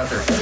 like somebody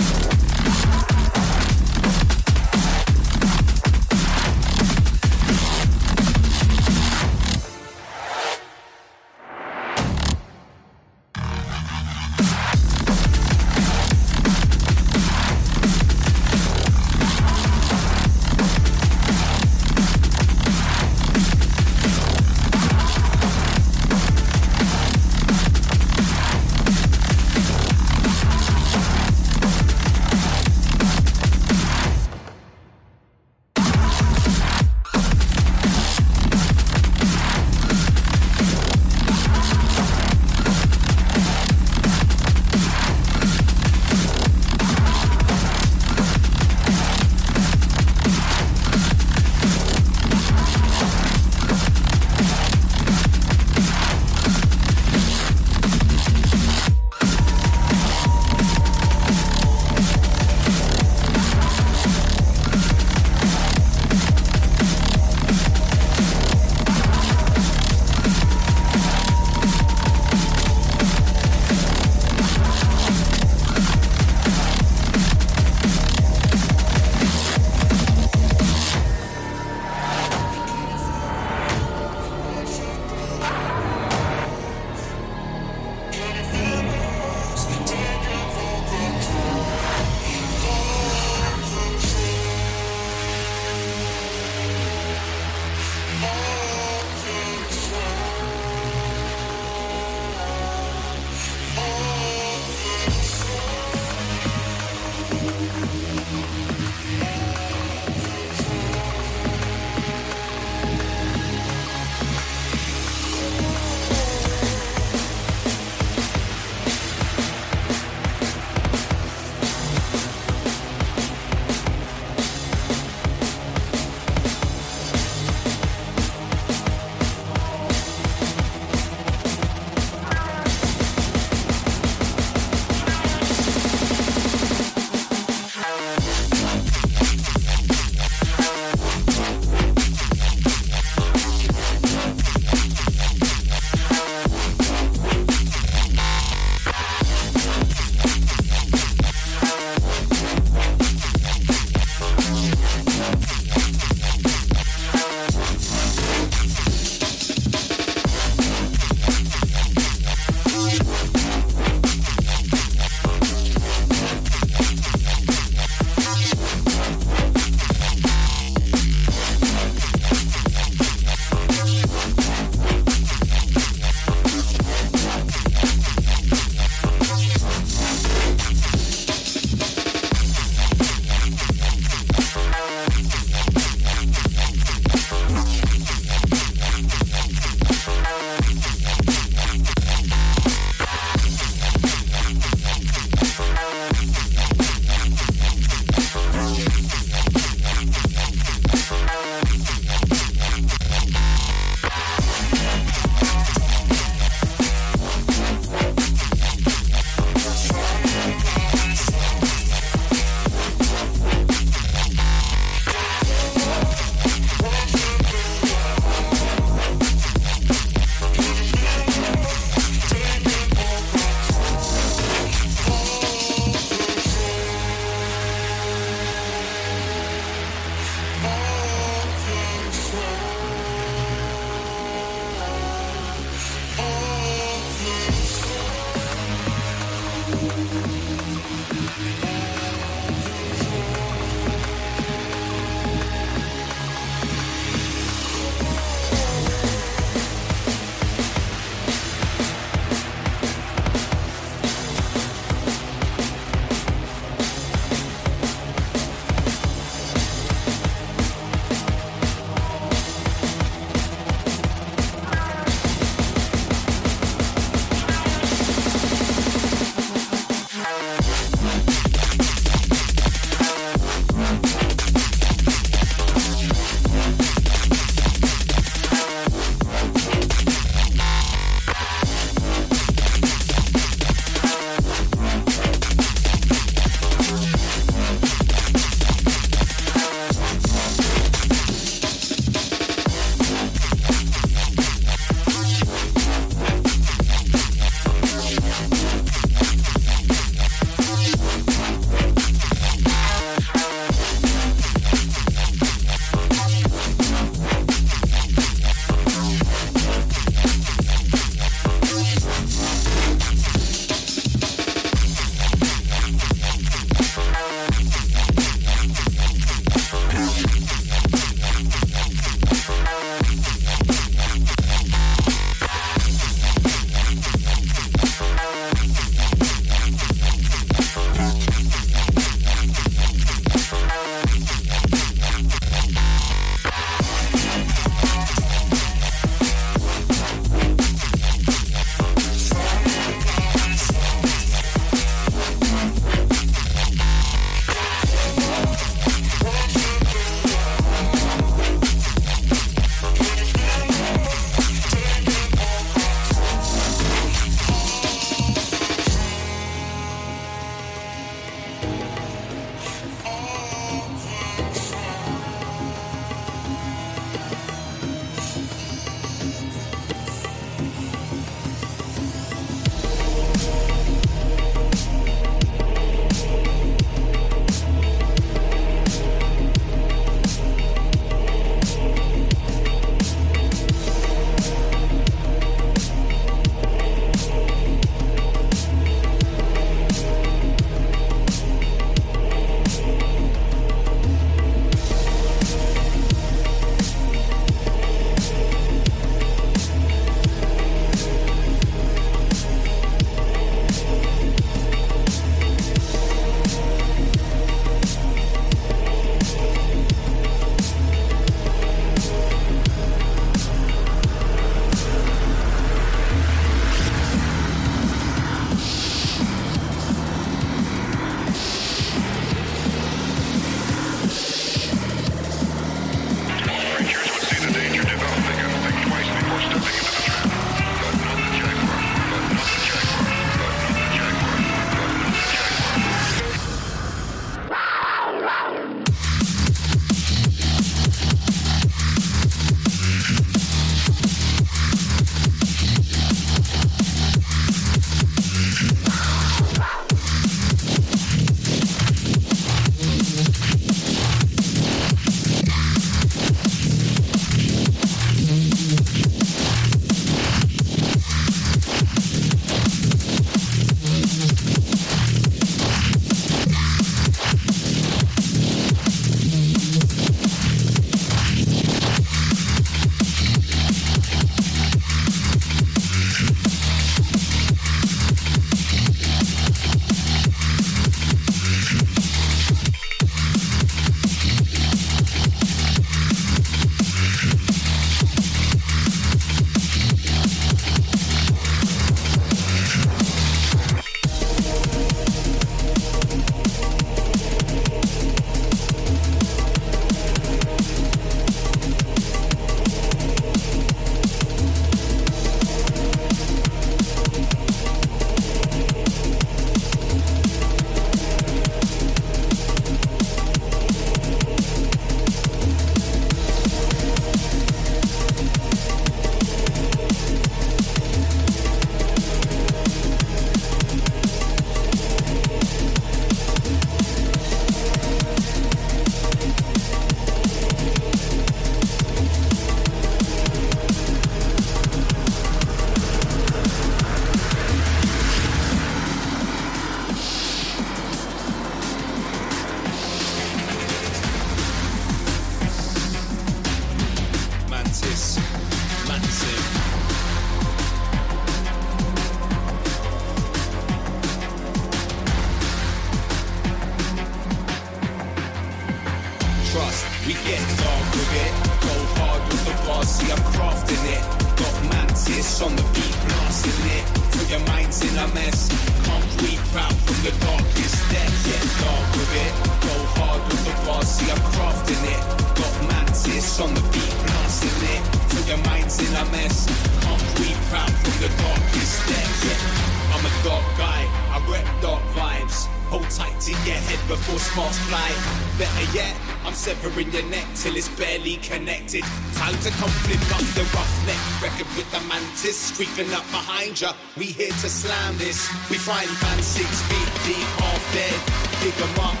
creeping up behind ya. We here to slam this. We finally found six feet deep half dead. Dig up,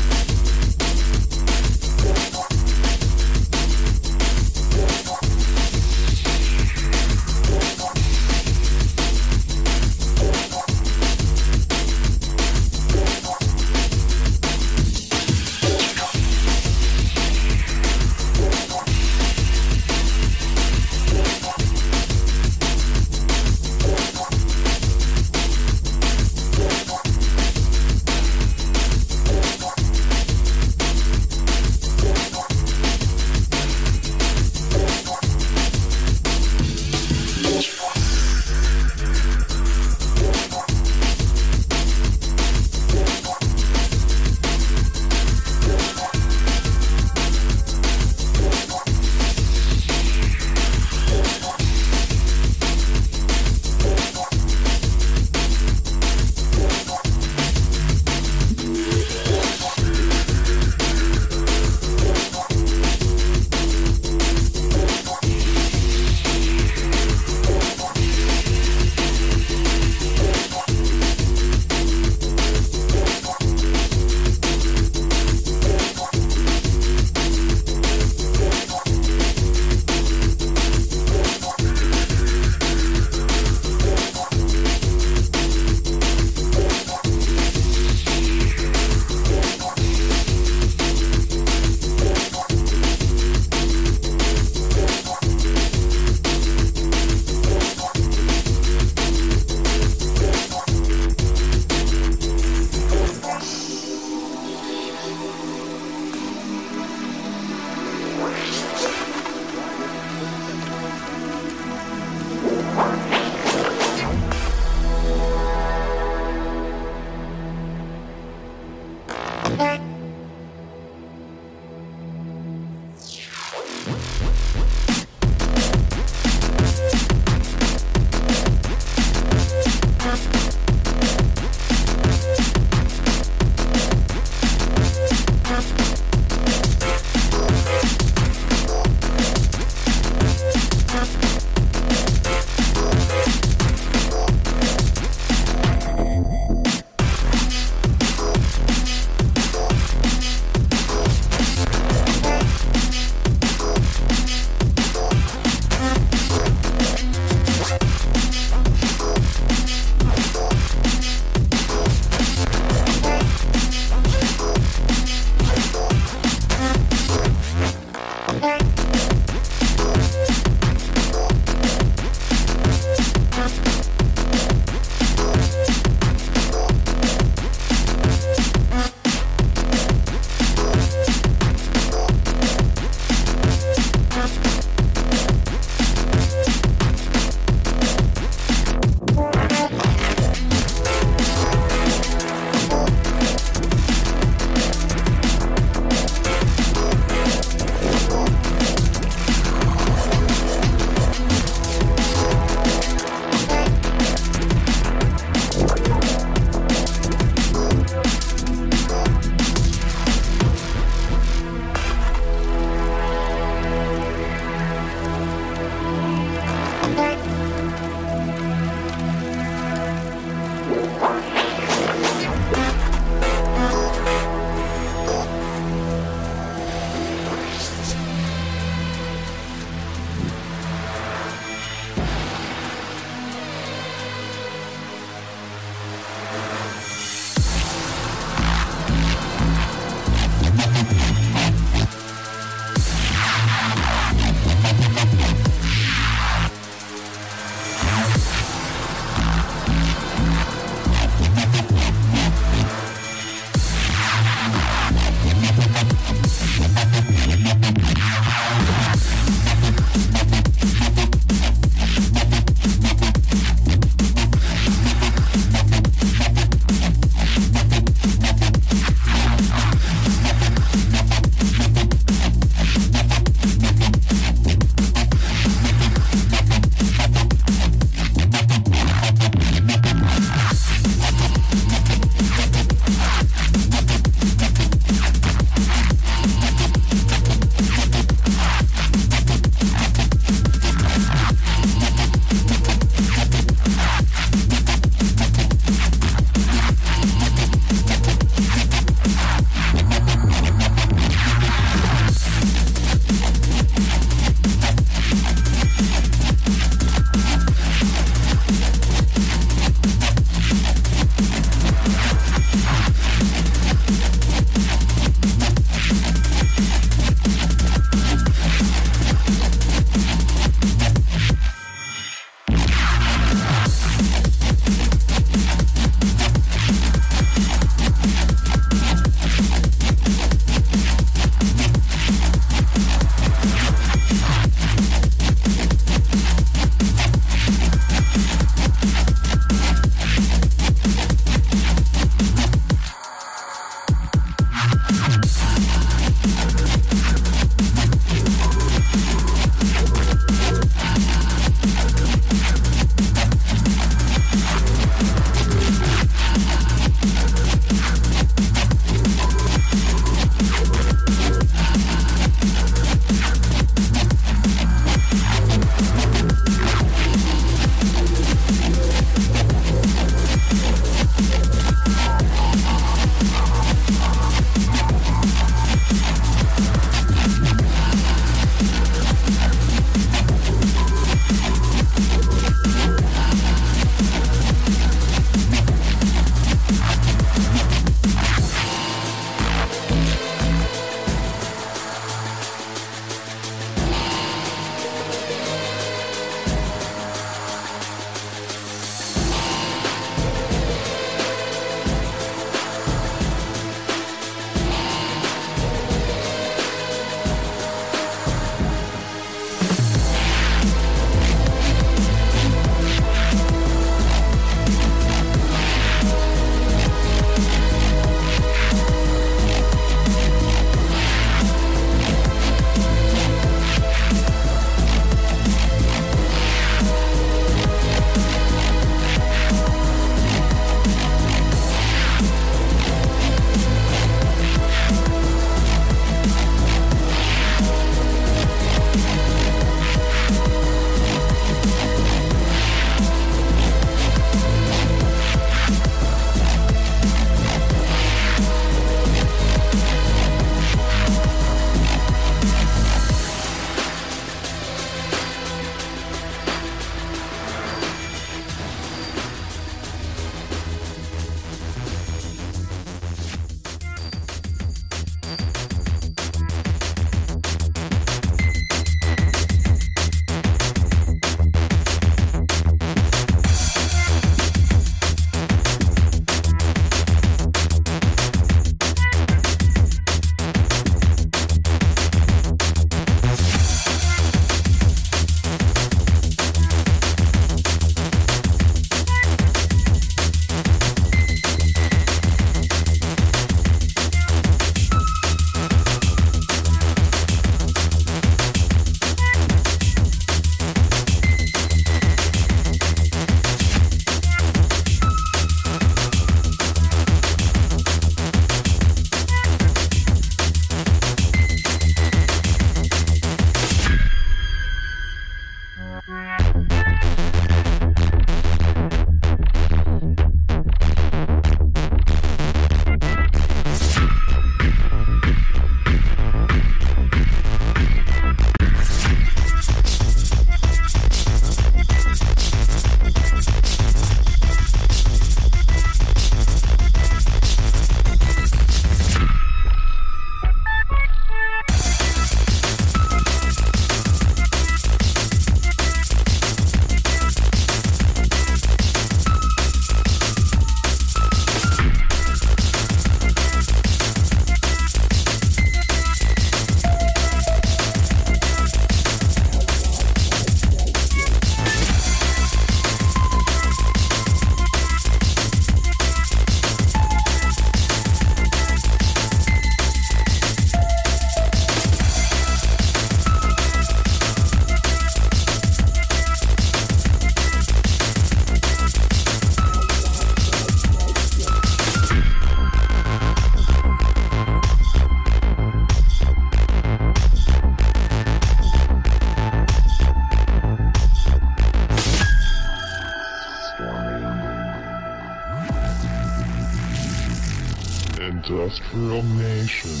Nation.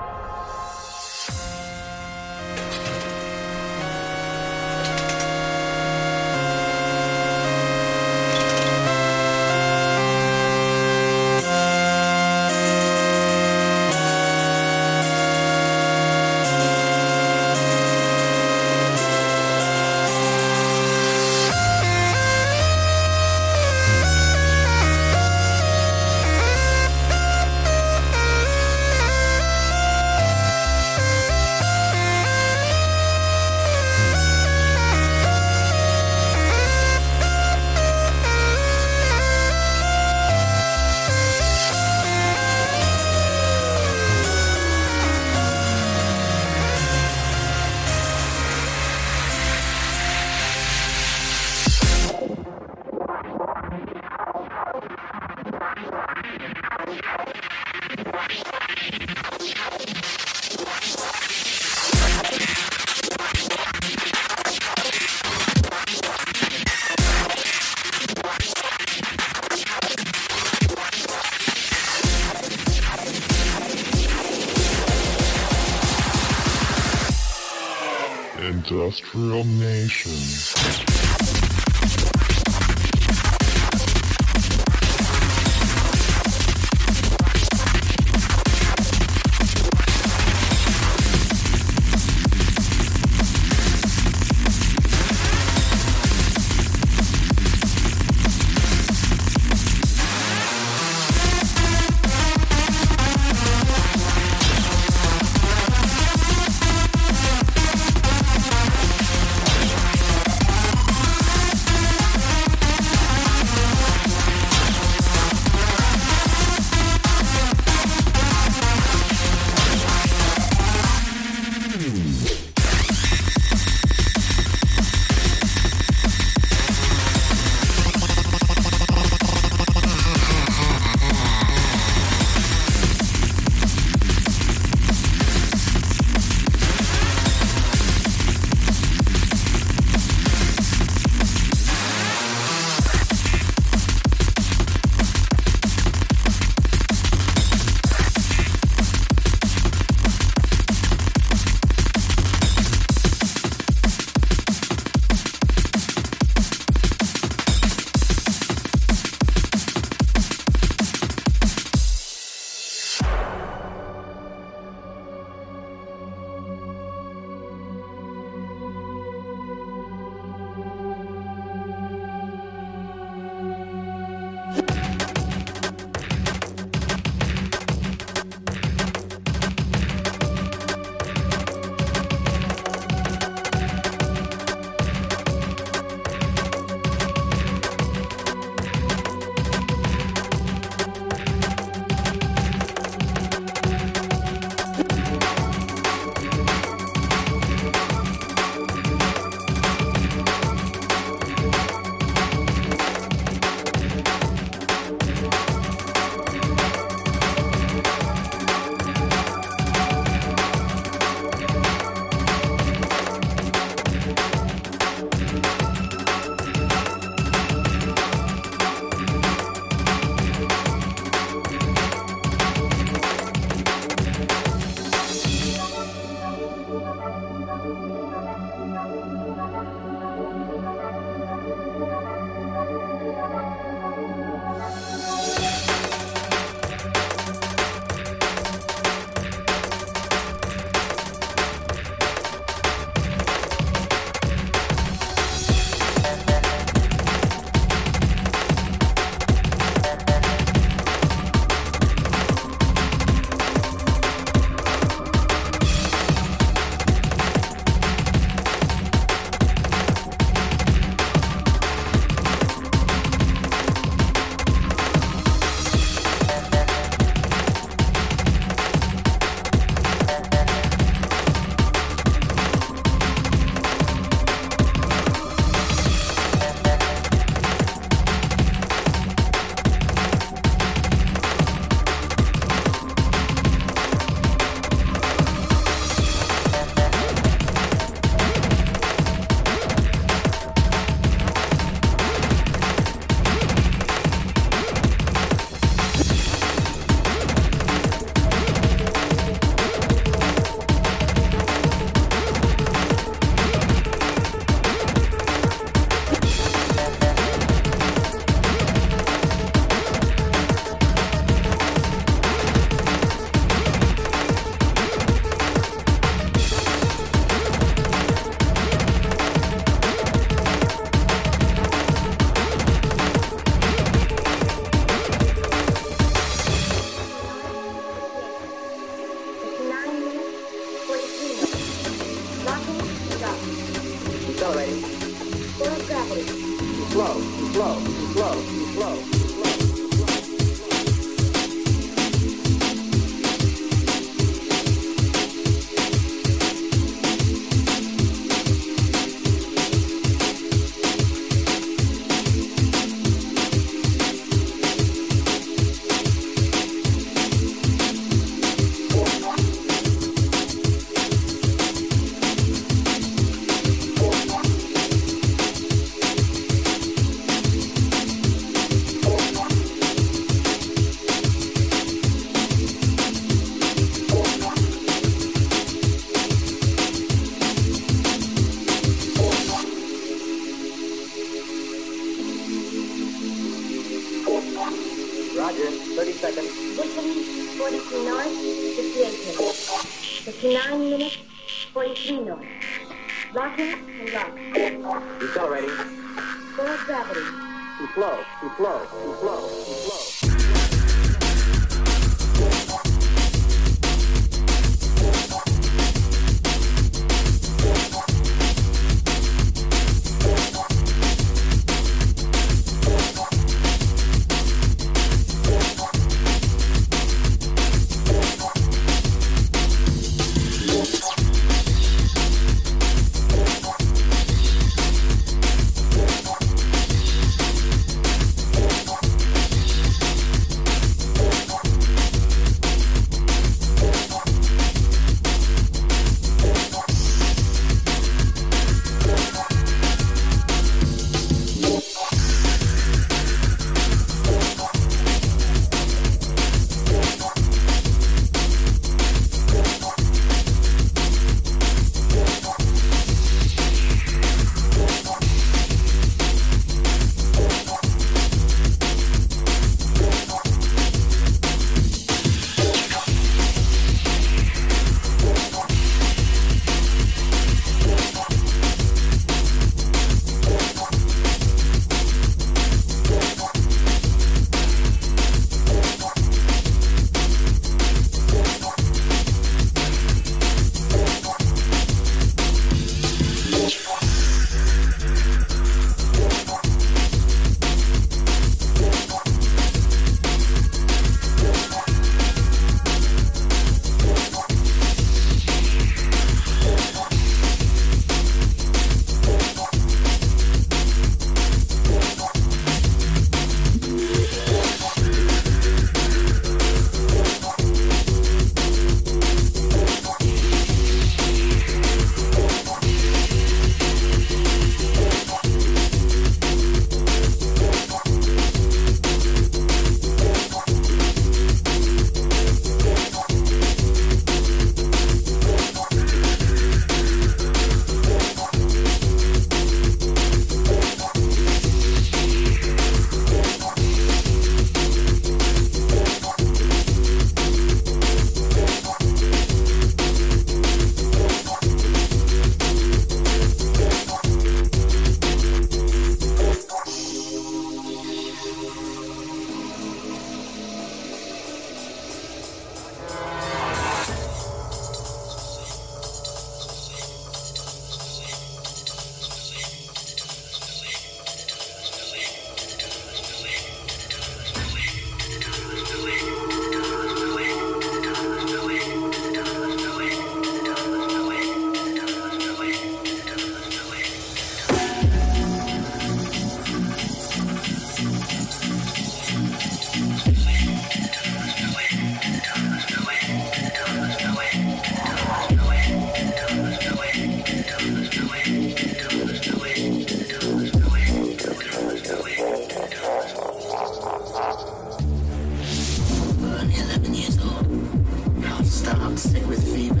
sick with fever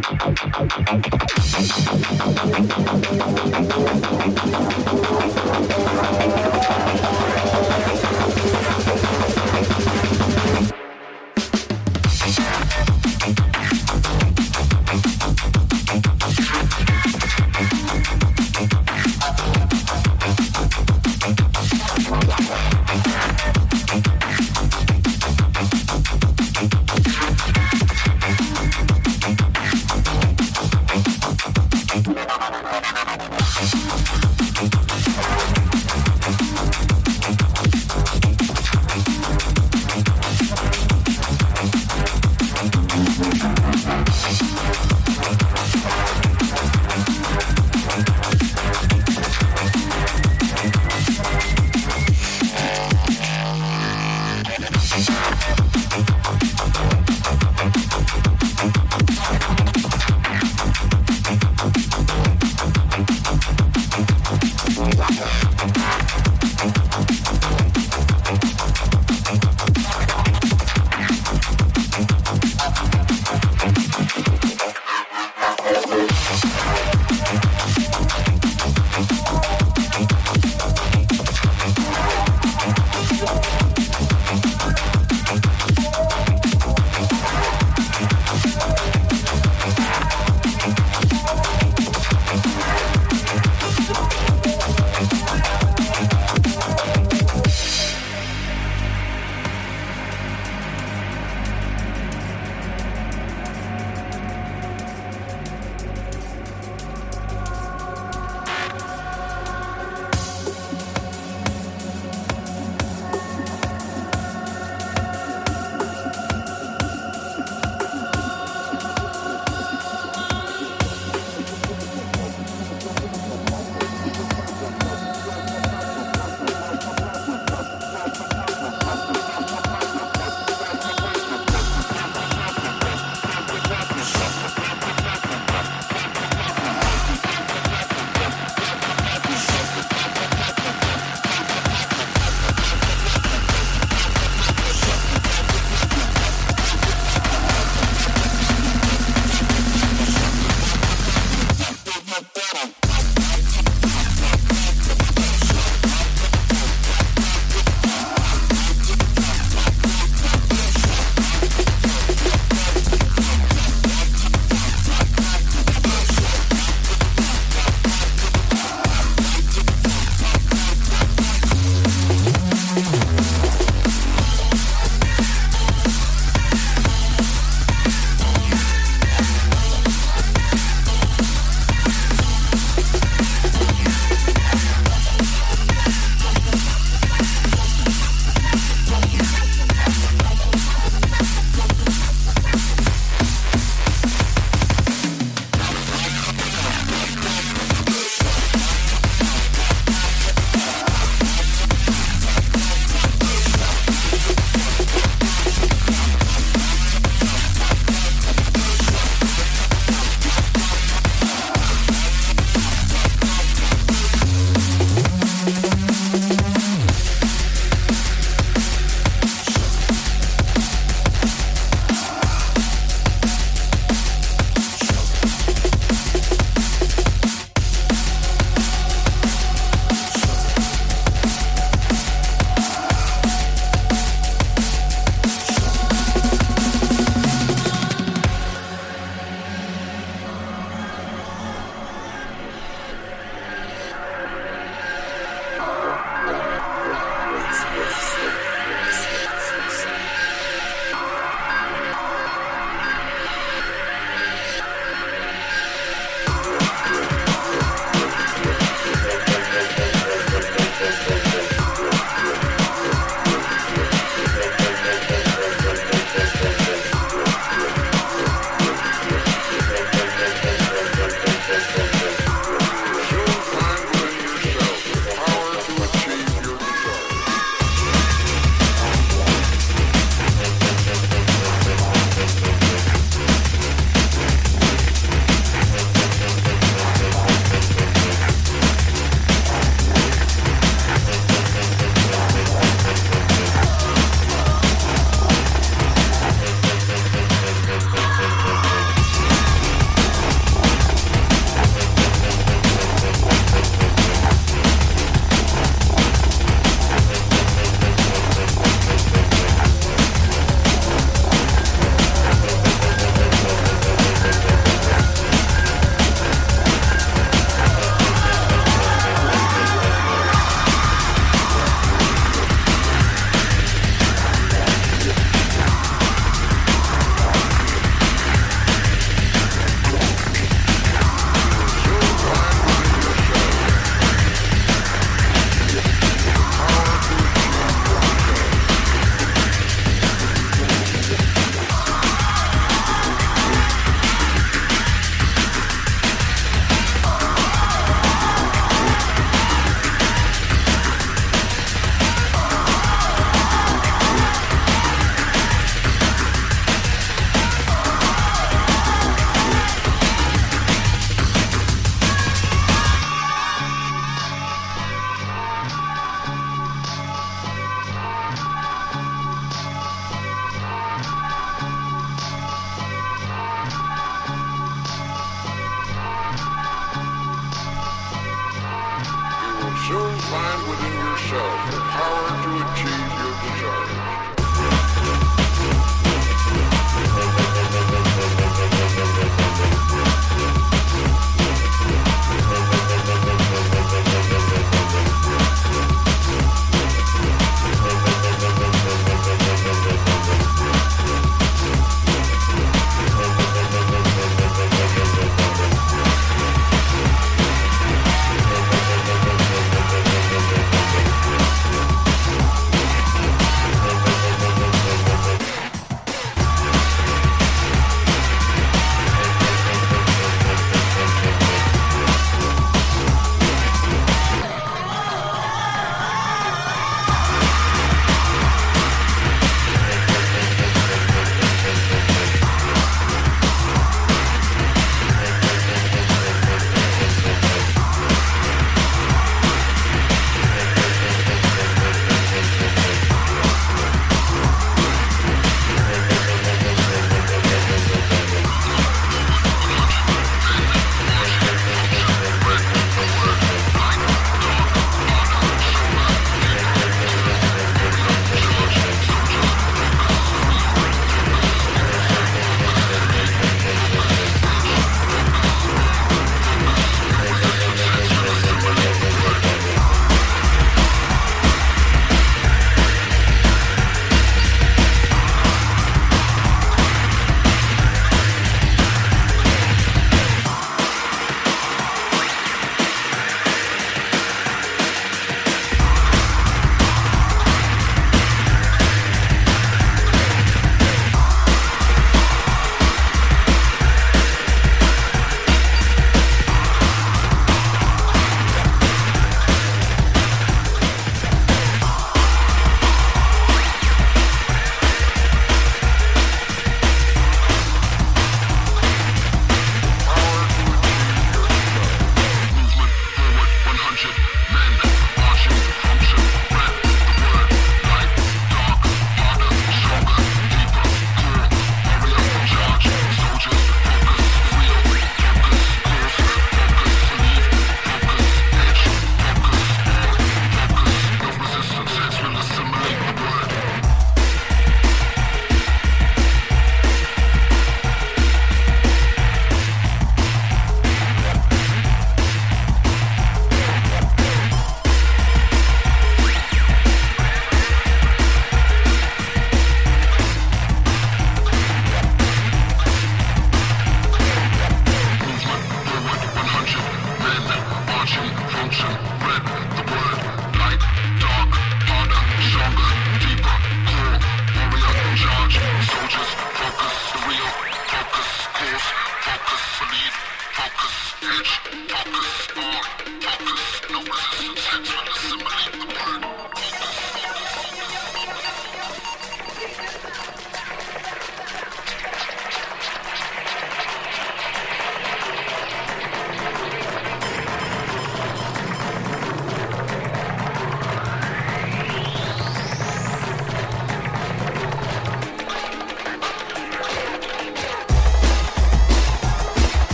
かんたんかんたんかんたん。